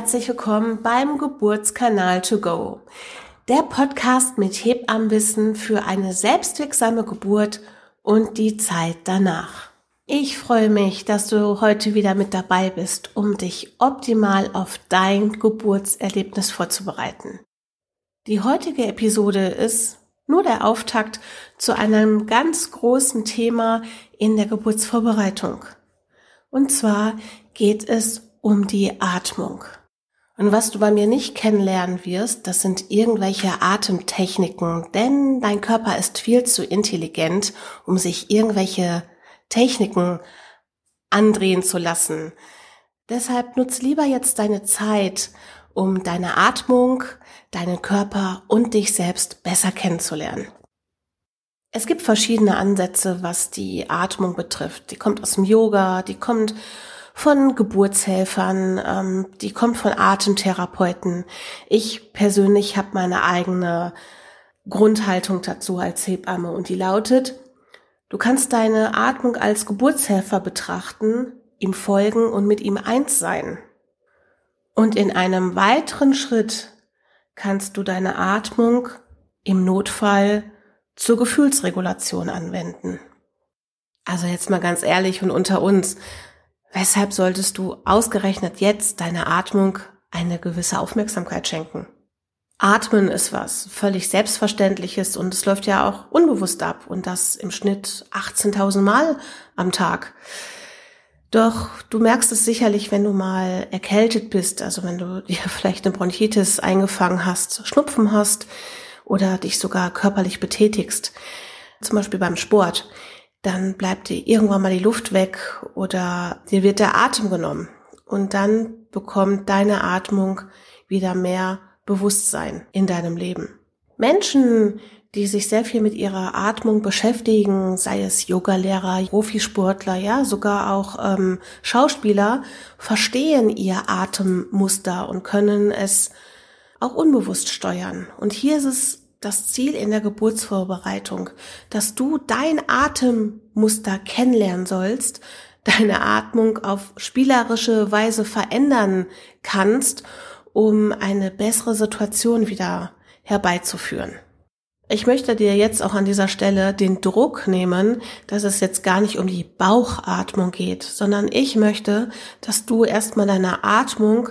herzlich willkommen beim Geburtskanal to go. Der Podcast mit Hebammenwissen für eine selbstwirksame Geburt und die Zeit danach. Ich freue mich, dass du heute wieder mit dabei bist, um dich optimal auf dein Geburtserlebnis vorzubereiten. Die heutige Episode ist nur der Auftakt zu einem ganz großen Thema in der Geburtsvorbereitung. Und zwar geht es um die Atmung. Und was du bei mir nicht kennenlernen wirst, das sind irgendwelche Atemtechniken, denn dein Körper ist viel zu intelligent, um sich irgendwelche Techniken andrehen zu lassen. Deshalb nutz lieber jetzt deine Zeit, um deine Atmung, deinen Körper und dich selbst besser kennenzulernen. Es gibt verschiedene Ansätze, was die Atmung betrifft. Die kommt aus dem Yoga, die kommt von Geburtshelfern, ähm, die kommt von Atemtherapeuten. Ich persönlich habe meine eigene Grundhaltung dazu als Hebamme und die lautet, du kannst deine Atmung als Geburtshelfer betrachten, ihm folgen und mit ihm eins sein. Und in einem weiteren Schritt kannst du deine Atmung im Notfall zur Gefühlsregulation anwenden. Also jetzt mal ganz ehrlich und unter uns, Weshalb solltest du ausgerechnet jetzt deiner Atmung eine gewisse Aufmerksamkeit schenken? Atmen ist was völlig Selbstverständliches und es läuft ja auch unbewusst ab und das im Schnitt 18.000 Mal am Tag. Doch du merkst es sicherlich, wenn du mal erkältet bist, also wenn du dir vielleicht eine Bronchitis eingefangen hast, Schnupfen hast oder dich sogar körperlich betätigst, zum Beispiel beim Sport dann bleibt dir irgendwann mal die Luft weg oder dir wird der Atem genommen. Und dann bekommt deine Atmung wieder mehr Bewusstsein in deinem Leben. Menschen, die sich sehr viel mit ihrer Atmung beschäftigen, sei es Yogalehrer, Profisportler, ja, sogar auch ähm, Schauspieler, verstehen ihr Atemmuster und können es auch unbewusst steuern. Und hier ist es das Ziel in der Geburtsvorbereitung, dass du dein Atemmuster kennenlernen sollst, deine Atmung auf spielerische Weise verändern kannst, um eine bessere Situation wieder herbeizuführen. Ich möchte dir jetzt auch an dieser Stelle den Druck nehmen, dass es jetzt gar nicht um die Bauchatmung geht, sondern ich möchte, dass du erstmal deine Atmung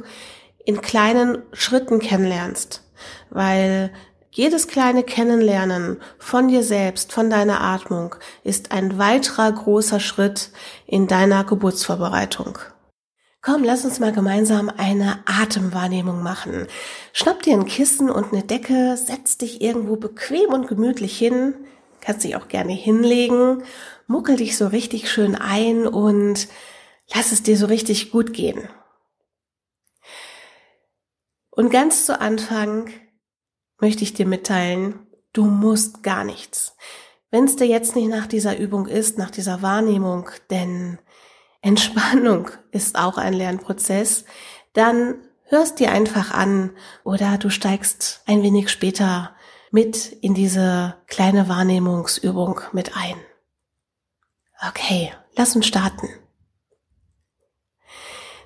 in kleinen Schritten kennenlernst, weil jedes kleine Kennenlernen von dir selbst, von deiner Atmung ist ein weiterer großer Schritt in deiner Geburtsvorbereitung. Komm, lass uns mal gemeinsam eine Atemwahrnehmung machen. Schnapp dir ein Kissen und eine Decke, setz dich irgendwo bequem und gemütlich hin, kannst dich auch gerne hinlegen, muckel dich so richtig schön ein und lass es dir so richtig gut gehen. Und ganz zu Anfang möchte ich dir mitteilen, du musst gar nichts. Wenn es dir jetzt nicht nach dieser Übung ist, nach dieser Wahrnehmung, denn Entspannung ist auch ein Lernprozess, dann hörst dir einfach an oder du steigst ein wenig später mit in diese kleine Wahrnehmungsübung mit ein. Okay, lass uns starten.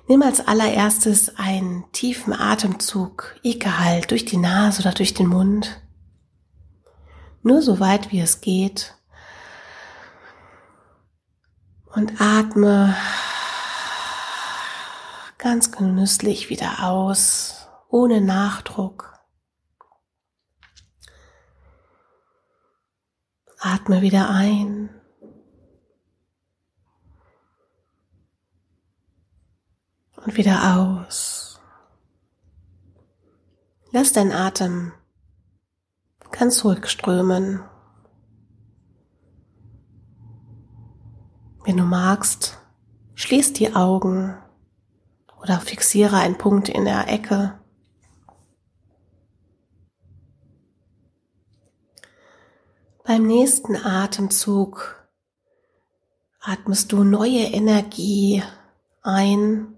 Nimm als allererstes einen tiefen Atemzug, egal durch die Nase oder durch den Mund. Nur so weit wie es geht. Und atme ganz genüsslich wieder aus, ohne Nachdruck. Atme wieder ein. Und wieder aus. Lass dein Atem ganz ruhig strömen. Wenn du magst, schließ die Augen oder fixiere einen Punkt in der Ecke. Beim nächsten Atemzug atmest du neue Energie ein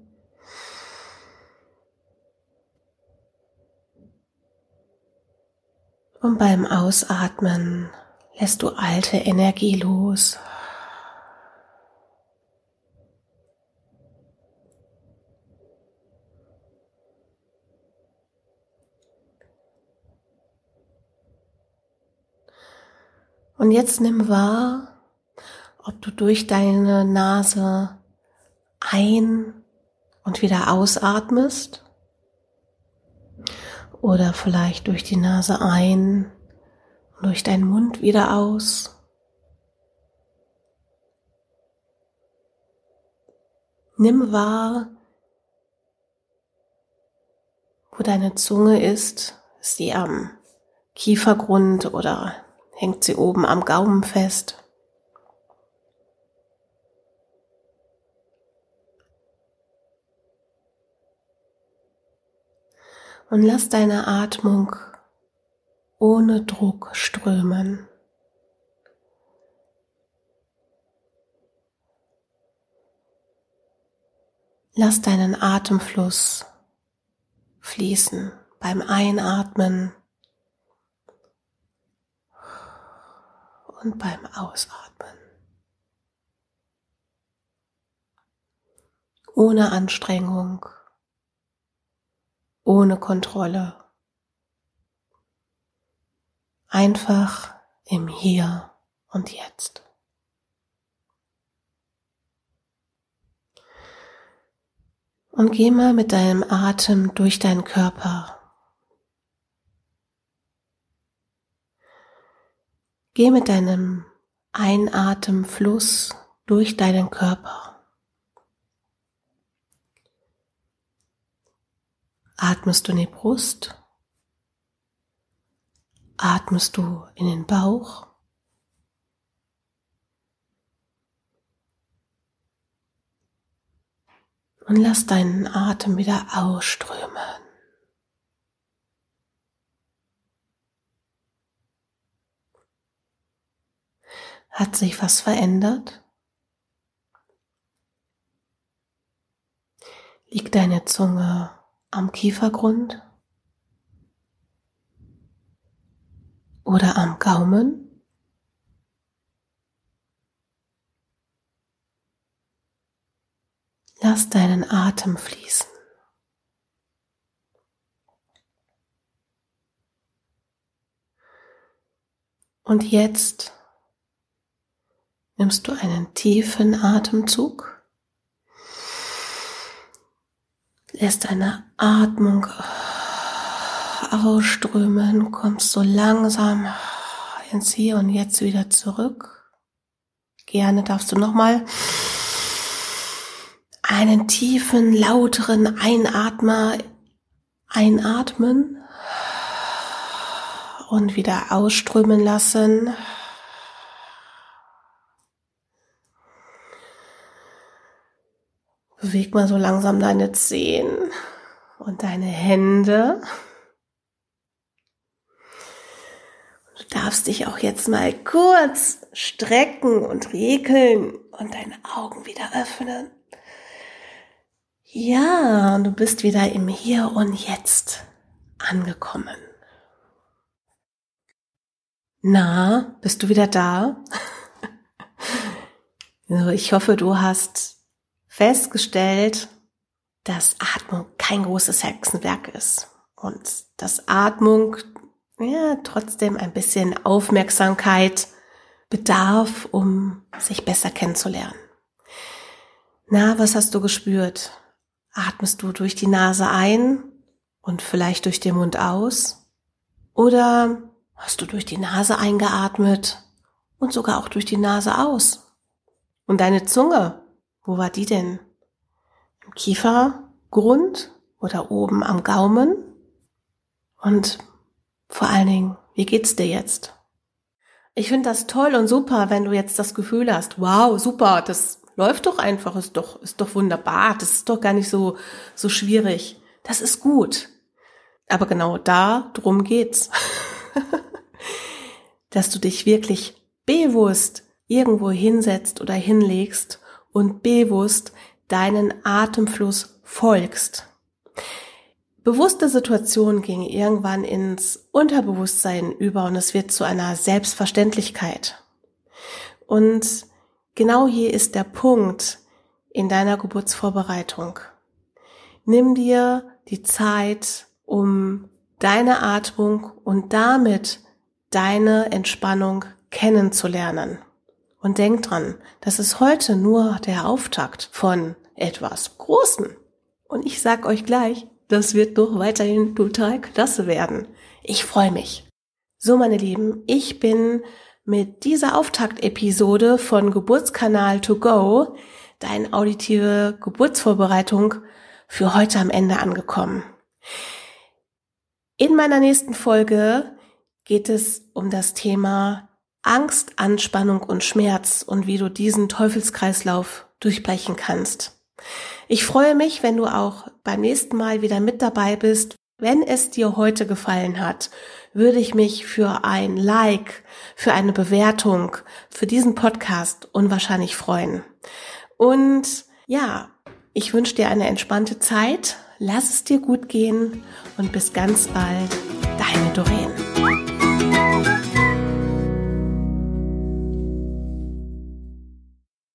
Und beim Ausatmen lässt du alte Energie los. Und jetzt nimm wahr, ob du durch deine Nase ein und wieder ausatmest oder vielleicht durch die Nase ein und durch deinen Mund wieder aus. Nimm wahr, wo deine Zunge ist. Ist sie am Kiefergrund oder hängt sie oben am Gaumen fest? Und lass deine Atmung ohne Druck strömen. Lass deinen Atemfluss fließen beim Einatmen und beim Ausatmen. Ohne Anstrengung, ohne Kontrolle. Einfach im Hier und Jetzt. Und geh mal mit deinem Atem durch deinen Körper. Geh mit deinem Einatemfluss durch deinen Körper. Atmest du in die Brust? Atmest du in den Bauch? und lass deinen Atem wieder ausströmen. Hat sich was verändert? Liegt deine Zunge am Kiefergrund oder am Gaumen? Lass deinen Atem fließen. Und jetzt nimmst du einen tiefen Atemzug, lässt deine Atmung ausströmen, kommst so langsam ins Hier und Jetzt wieder zurück. Gerne darfst du nochmal einen tiefen, lauteren Einatmer einatmen und wieder ausströmen lassen. Beweg mal so langsam deine Zehen und deine Hände. Du darfst dich auch jetzt mal kurz strecken und regeln und deine Augen wieder öffnen. Ja, du bist wieder im Hier und Jetzt angekommen. Na, bist du wieder da? ich hoffe, du hast festgestellt, dass Atmung kein großes Hexenwerk ist und dass Atmung ja trotzdem ein bisschen Aufmerksamkeit bedarf, um sich besser kennenzulernen. Na, was hast du gespürt? Atmest du durch die Nase ein und vielleicht durch den Mund aus? Oder hast du durch die Nase eingeatmet und sogar auch durch die Nase aus? Und deine Zunge, wo war die denn? Im Kiefergrund oder oben am Gaumen? Und vor allen Dingen, wie geht's dir jetzt? Ich finde das toll und super, wenn du jetzt das Gefühl hast, wow, super, das läuft doch einfach, ist doch, ist doch wunderbar, das ist doch gar nicht so, so schwierig. Das ist gut. Aber genau da drum geht's. Dass du dich wirklich bewusst irgendwo hinsetzt oder hinlegst und bewusst deinen Atemfluss folgst. Bewusste Situationen gingen irgendwann ins Unterbewusstsein über und es wird zu einer Selbstverständlichkeit. Und Genau hier ist der Punkt in deiner Geburtsvorbereitung. Nimm dir die Zeit, um deine Atmung und damit deine Entspannung kennenzulernen. Und denk dran, das ist heute nur der Auftakt von etwas Großen. Und ich sag euch gleich, das wird doch weiterhin total klasse werden. Ich freue mich. So, meine Lieben, ich bin mit dieser Auftaktepisode von Geburtskanal to go, deine auditive Geburtsvorbereitung, für heute am Ende angekommen. In meiner nächsten Folge geht es um das Thema Angst, Anspannung und Schmerz und wie du diesen Teufelskreislauf durchbrechen kannst. Ich freue mich, wenn du auch beim nächsten Mal wieder mit dabei bist. Wenn es dir heute gefallen hat, würde ich mich für ein Like, für eine Bewertung, für diesen Podcast unwahrscheinlich freuen. Und ja, ich wünsche dir eine entspannte Zeit, lass es dir gut gehen und bis ganz bald, deine Doreen.